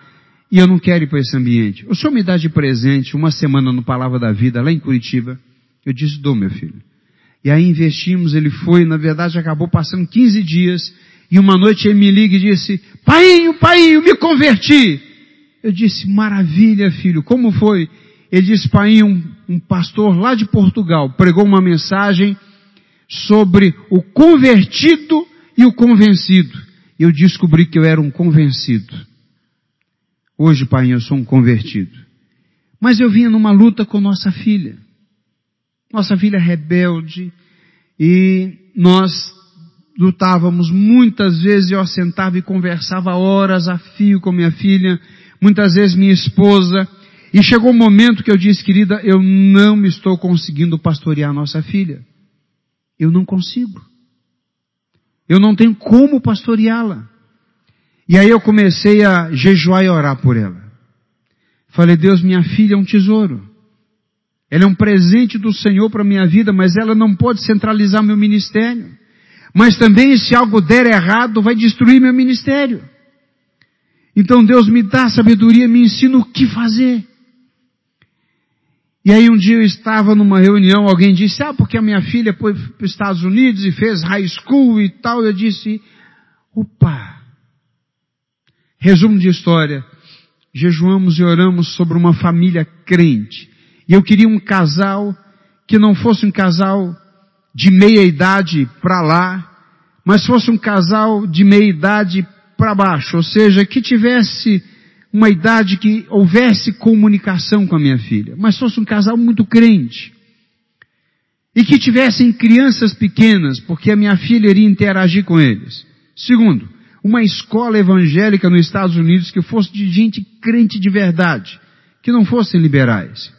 E eu não quero ir para esse ambiente. O senhor me dá de presente uma semana no Palavra da Vida, lá em Curitiba. Eu disse, dou meu filho. E aí investimos, ele foi, na verdade acabou passando 15 dias, e uma noite ele me liga e disse, painho, painho, me converti. Eu disse, maravilha filho, como foi? Ele disse, painho, um, um pastor lá de Portugal pregou uma mensagem sobre o convertido e o convencido. E eu descobri que eu era um convencido. Hoje, pai, eu sou um convertido. Mas eu vinha numa luta com nossa filha. Nossa filha rebelde. E nós lutávamos muitas vezes, eu assentava e conversava horas a fio com minha filha. Muitas vezes minha esposa. E chegou um momento que eu disse, querida, eu não estou conseguindo pastorear nossa filha. Eu não consigo. Eu não tenho como pastoreá-la. E aí eu comecei a jejuar e orar por ela. Falei, Deus, minha filha é um tesouro. Ela é um presente do Senhor para minha vida, mas ela não pode centralizar meu ministério. Mas também, se algo der errado, vai destruir meu ministério. Então Deus me dá sabedoria, me ensina o que fazer. E aí um dia eu estava numa reunião, alguém disse, ah, porque a minha filha foi para os Estados Unidos e fez high school e tal. Eu disse, opa. Resumo de história. Jejuamos e oramos sobre uma família crente. E eu queria um casal que não fosse um casal de meia idade para lá, mas fosse um casal de meia idade para baixo. Ou seja, que tivesse uma idade que houvesse comunicação com a minha filha, mas fosse um casal muito crente. E que tivessem crianças pequenas, porque a minha filha iria interagir com eles. Segundo, uma escola evangélica nos Estados Unidos que fosse de gente crente de verdade, que não fossem liberais.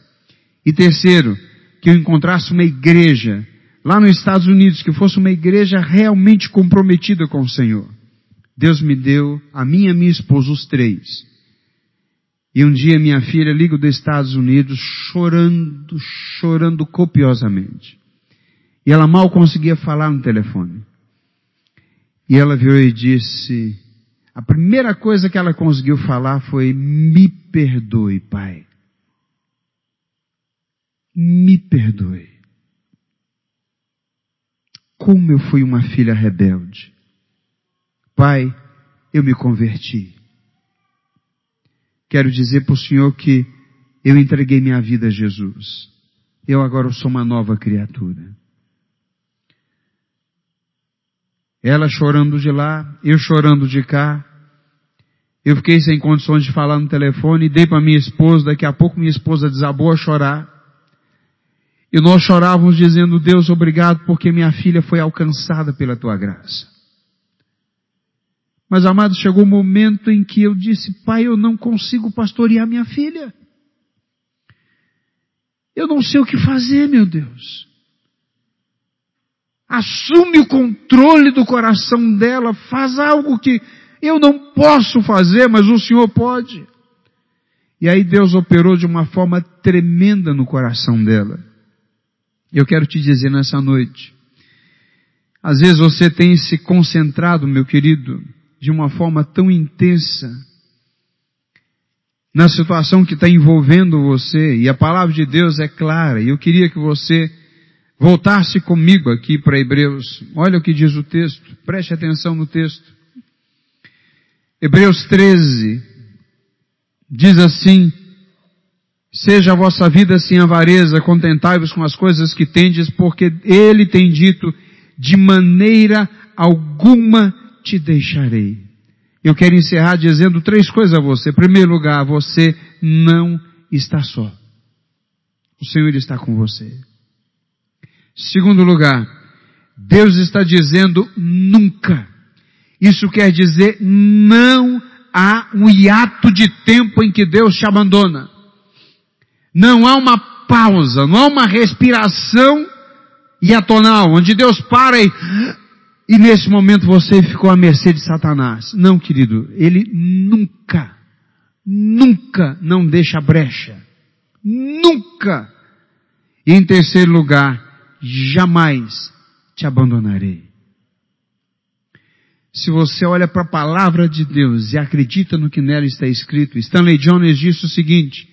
E terceiro, que eu encontrasse uma igreja lá nos Estados Unidos que fosse uma igreja realmente comprometida com o Senhor. Deus me deu, a minha e a minha esposa, os três. E um dia minha filha liga dos Estados Unidos chorando, chorando copiosamente. E ela mal conseguia falar no telefone. E ela virou e disse, a primeira coisa que ela conseguiu falar foi, me perdoe, pai. Me perdoe. Como eu fui uma filha rebelde. Pai, eu me converti. Quero dizer para o Senhor que eu entreguei minha vida a Jesus. Eu agora sou uma nova criatura. Ela chorando de lá, eu chorando de cá. Eu fiquei sem condições de falar no telefone, dei para minha esposa, daqui a pouco minha esposa desabou a chorar. E nós chorávamos dizendo, Deus, obrigado porque minha filha foi alcançada pela tua graça. Mas, amado, chegou o um momento em que eu disse, pai, eu não consigo pastorear minha filha. Eu não sei o que fazer, meu Deus. Assume o controle do coração dela, faz algo que Eu não posso fazer, mas o Senhor pode. E aí Deus operou de uma forma tremenda no coração dela. Eu quero te dizer nessa noite, às vezes você tem se concentrado, meu querido, de uma forma tão intensa na situação que está envolvendo você, e a palavra de Deus é clara, e eu queria que você voltasse comigo aqui para Hebreus. Olha o que diz o texto, preste atenção no texto. Hebreus 13 diz assim: Seja a vossa vida sem avareza, contentai-vos com as coisas que tendes, porque ele tem dito, de maneira alguma te deixarei. Eu quero encerrar dizendo três coisas a você. Em primeiro lugar, você não está só. O Senhor está com você. Segundo lugar, Deus está dizendo nunca. Isso quer dizer não há um hiato de tempo em que Deus te abandona. Não há uma pausa, não há uma respiração hiatonal, onde Deus para e e nesse momento você ficou à mercê de Satanás. Não, querido, ele nunca, nunca não deixa brecha. Nunca. E em terceiro lugar, jamais te abandonarei. Se você olha para a palavra de Deus e acredita no que nela está escrito, Stanley Jones disse o seguinte,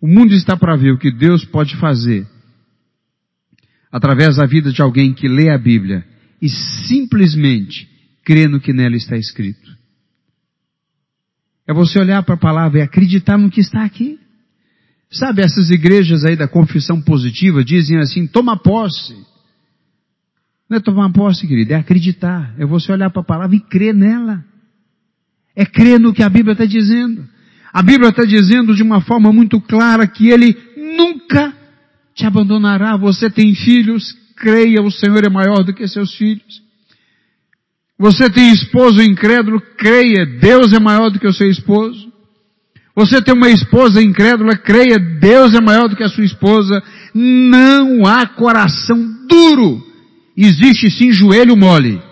o mundo está para ver o que Deus pode fazer através da vida de alguém que lê a Bíblia e simplesmente crê no que nela está escrito. É você olhar para a palavra e acreditar no que está aqui. Sabe, essas igrejas aí da confissão positiva dizem assim, toma posse. Não é tomar posse, querido, é acreditar. É você olhar para a palavra e crer nela. É crer no que a Bíblia está dizendo. A Bíblia está dizendo de uma forma muito clara que Ele nunca te abandonará. Você tem filhos, creia, o Senhor é maior do que seus filhos. Você tem esposo incrédulo, creia, Deus é maior do que o seu esposo. Você tem uma esposa incrédula, creia, Deus é maior do que a sua esposa. Não há coração duro. Existe sim joelho mole.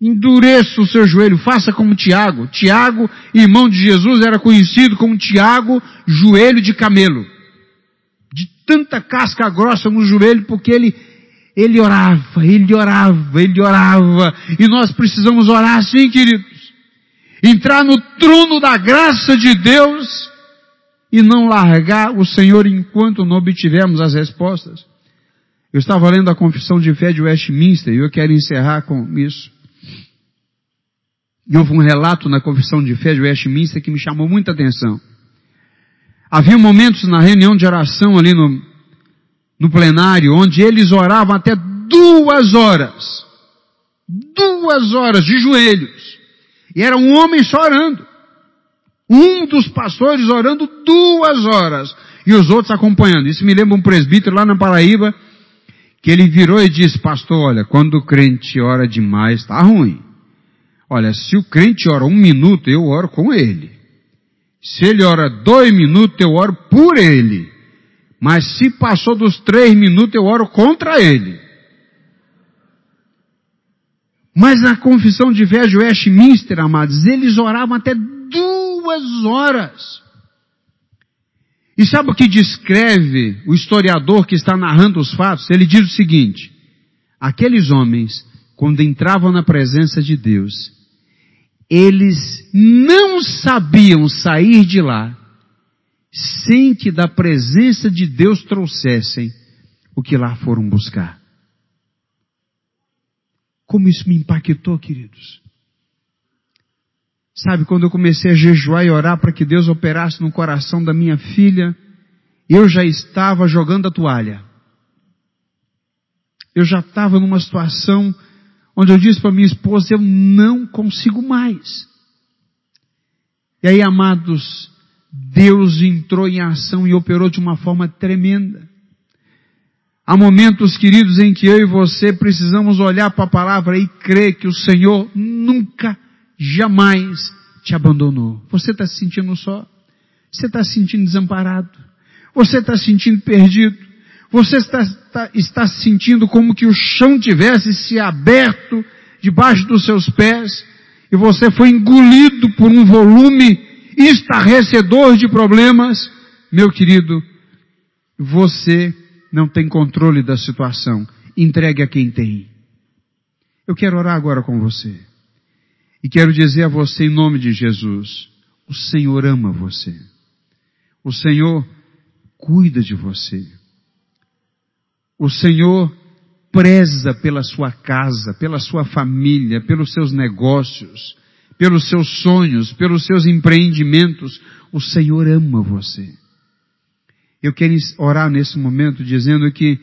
Endureça o seu joelho, faça como Tiago. Tiago, irmão de Jesus, era conhecido como Tiago, joelho de camelo tanta casca grossa no joelho, porque ele, ele orava, ele orava, ele orava. E nós precisamos orar assim, queridos. Entrar no trono da graça de Deus e não largar o Senhor enquanto não obtivermos as respostas. Eu estava lendo a confissão de fé de Westminster e eu quero encerrar com isso. E houve um relato na confissão de fé de Westminster que me chamou muita atenção. Havia momentos na reunião de oração ali no, no plenário, onde eles oravam até duas horas. Duas horas de joelhos. E era um homem só orando. Um dos pastores orando duas horas. E os outros acompanhando. Isso me lembra um presbítero lá na Paraíba, que ele virou e disse, pastor, olha, quando o crente ora demais, está ruim. Olha, se o crente ora um minuto, eu oro com ele. Se ele ora dois minutos, eu oro por ele. Mas se passou dos três minutos, eu oro contra ele. Mas na confissão de fé de Westminster, amados, eles oravam até duas horas. E sabe o que descreve o historiador que está narrando os fatos? Ele diz o seguinte, aqueles homens, quando entravam na presença de Deus, eles não sabiam sair de lá sem que da presença de Deus trouxessem o que lá foram buscar. Como isso me impactou, queridos. Sabe, quando eu comecei a jejuar e orar para que Deus operasse no coração da minha filha, eu já estava jogando a toalha. Eu já estava numa situação onde eu disse para minha esposa, eu não consigo mais. E aí, amados, Deus entrou em ação e operou de uma forma tremenda. Há momentos, queridos, em que eu e você precisamos olhar para a palavra e crer que o Senhor nunca, jamais te abandonou. Você está se sentindo só? Você está se sentindo desamparado? Você está se sentindo perdido? Você está, está, está sentindo como que o chão tivesse se aberto debaixo dos seus pés e você foi engolido por um volume estarrecedor de problemas, meu querido, você não tem controle da situação. Entregue a quem tem. Eu quero orar agora com você. E quero dizer a você em nome de Jesus, o Senhor ama você. O Senhor cuida de você. O Senhor preza pela sua casa, pela sua família, pelos seus negócios, pelos seus sonhos, pelos seus empreendimentos. O Senhor ama você. Eu quero orar nesse momento dizendo que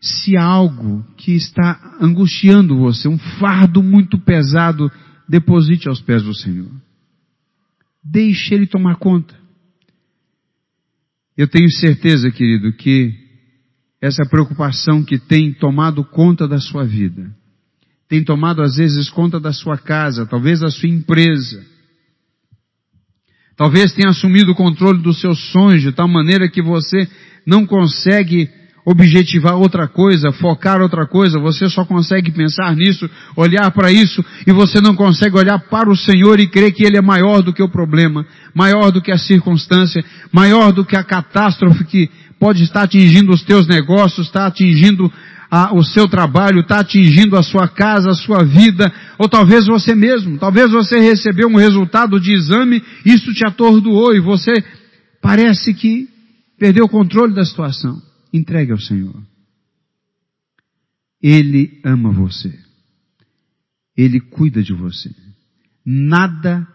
se algo que está angustiando você, um fardo muito pesado, deposite aos pés do Senhor. Deixe Ele tomar conta. Eu tenho certeza, querido, que essa preocupação que tem tomado conta da sua vida, tem tomado às vezes conta da sua casa, talvez da sua empresa, talvez tenha assumido o controle dos seus sonhos de tal maneira que você não consegue objetivar outra coisa, focar outra coisa, você só consegue pensar nisso, olhar para isso, e você não consegue olhar para o Senhor e crer que Ele é maior do que o problema, maior do que a circunstância, maior do que a catástrofe que pode estar atingindo os teus negócios, está atingindo a, o seu trabalho, está atingindo a sua casa, a sua vida, ou talvez você mesmo, talvez você recebeu um resultado de exame, isso te atordoou e você parece que perdeu o controle da situação. Entregue ao Senhor. Ele ama você. Ele cuida de você. Nada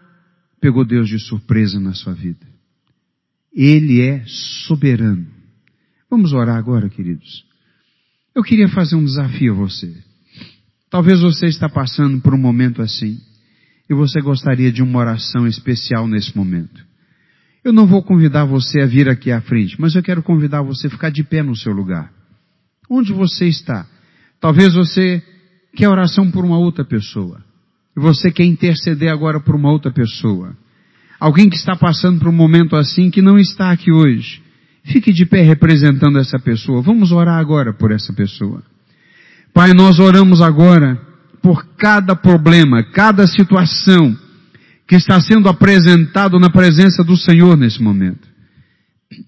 pegou Deus de surpresa na sua vida. Ele é soberano. Vamos orar agora, queridos. Eu queria fazer um desafio a você. Talvez você está passando por um momento assim e você gostaria de uma oração especial nesse momento. Eu não vou convidar você a vir aqui à frente, mas eu quero convidar você a ficar de pé no seu lugar. Onde você está? Talvez você quer oração por uma outra pessoa. E você quer interceder agora por uma outra pessoa. Alguém que está passando por um momento assim que não está aqui hoje. Fique de pé representando essa pessoa. Vamos orar agora por essa pessoa. Pai, nós oramos agora por cada problema, cada situação que está sendo apresentado na presença do Senhor nesse momento.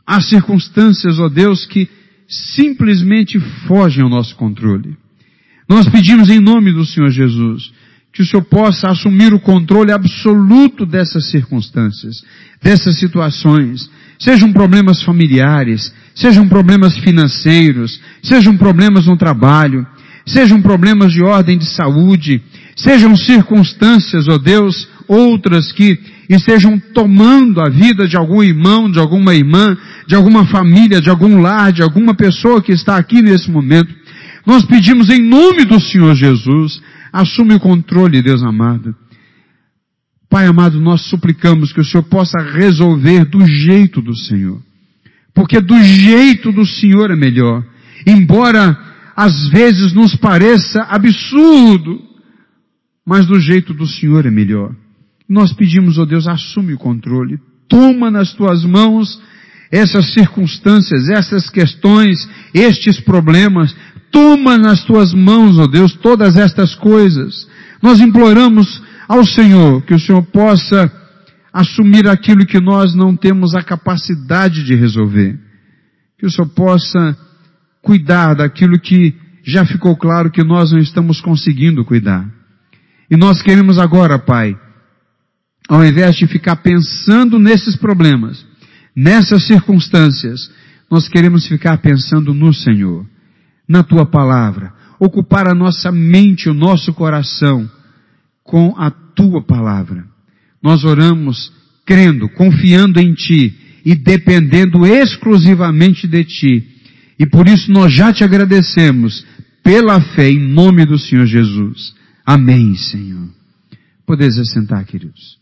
Há circunstâncias, ó Deus, que simplesmente fogem ao nosso controle. Nós pedimos em nome do Senhor Jesus que o Senhor possa assumir o controle absoluto dessas circunstâncias, dessas situações, Sejam problemas familiares, sejam problemas financeiros, sejam problemas no trabalho, sejam problemas de ordem de saúde, sejam circunstâncias, ó oh Deus, outras que estejam tomando a vida de algum irmão, de alguma irmã, de alguma família, de algum lar, de alguma pessoa que está aqui nesse momento. Nós pedimos em nome do Senhor Jesus, assume o controle, Deus amado. Pai amado, nós suplicamos que o Senhor possa resolver do jeito do Senhor. Porque do jeito do Senhor é melhor. Embora às vezes nos pareça absurdo, mas do jeito do Senhor é melhor. Nós pedimos, ó oh Deus, assume o controle. Toma nas tuas mãos essas circunstâncias, essas questões, estes problemas. Toma nas tuas mãos, ó oh Deus, todas estas coisas. Nós imploramos ao Senhor, que o Senhor possa assumir aquilo que nós não temos a capacidade de resolver. Que o Senhor possa cuidar daquilo que já ficou claro que nós não estamos conseguindo cuidar. E nós queremos agora, Pai, ao invés de ficar pensando nesses problemas, nessas circunstâncias, nós queremos ficar pensando no Senhor, na Tua palavra, ocupar a nossa mente, o nosso coração, com a tua palavra. Nós oramos crendo, confiando em ti e dependendo exclusivamente de ti. E por isso nós já te agradecemos pela fé em nome do Senhor Jesus. Amém, Senhor. Podeis assentar, queridos.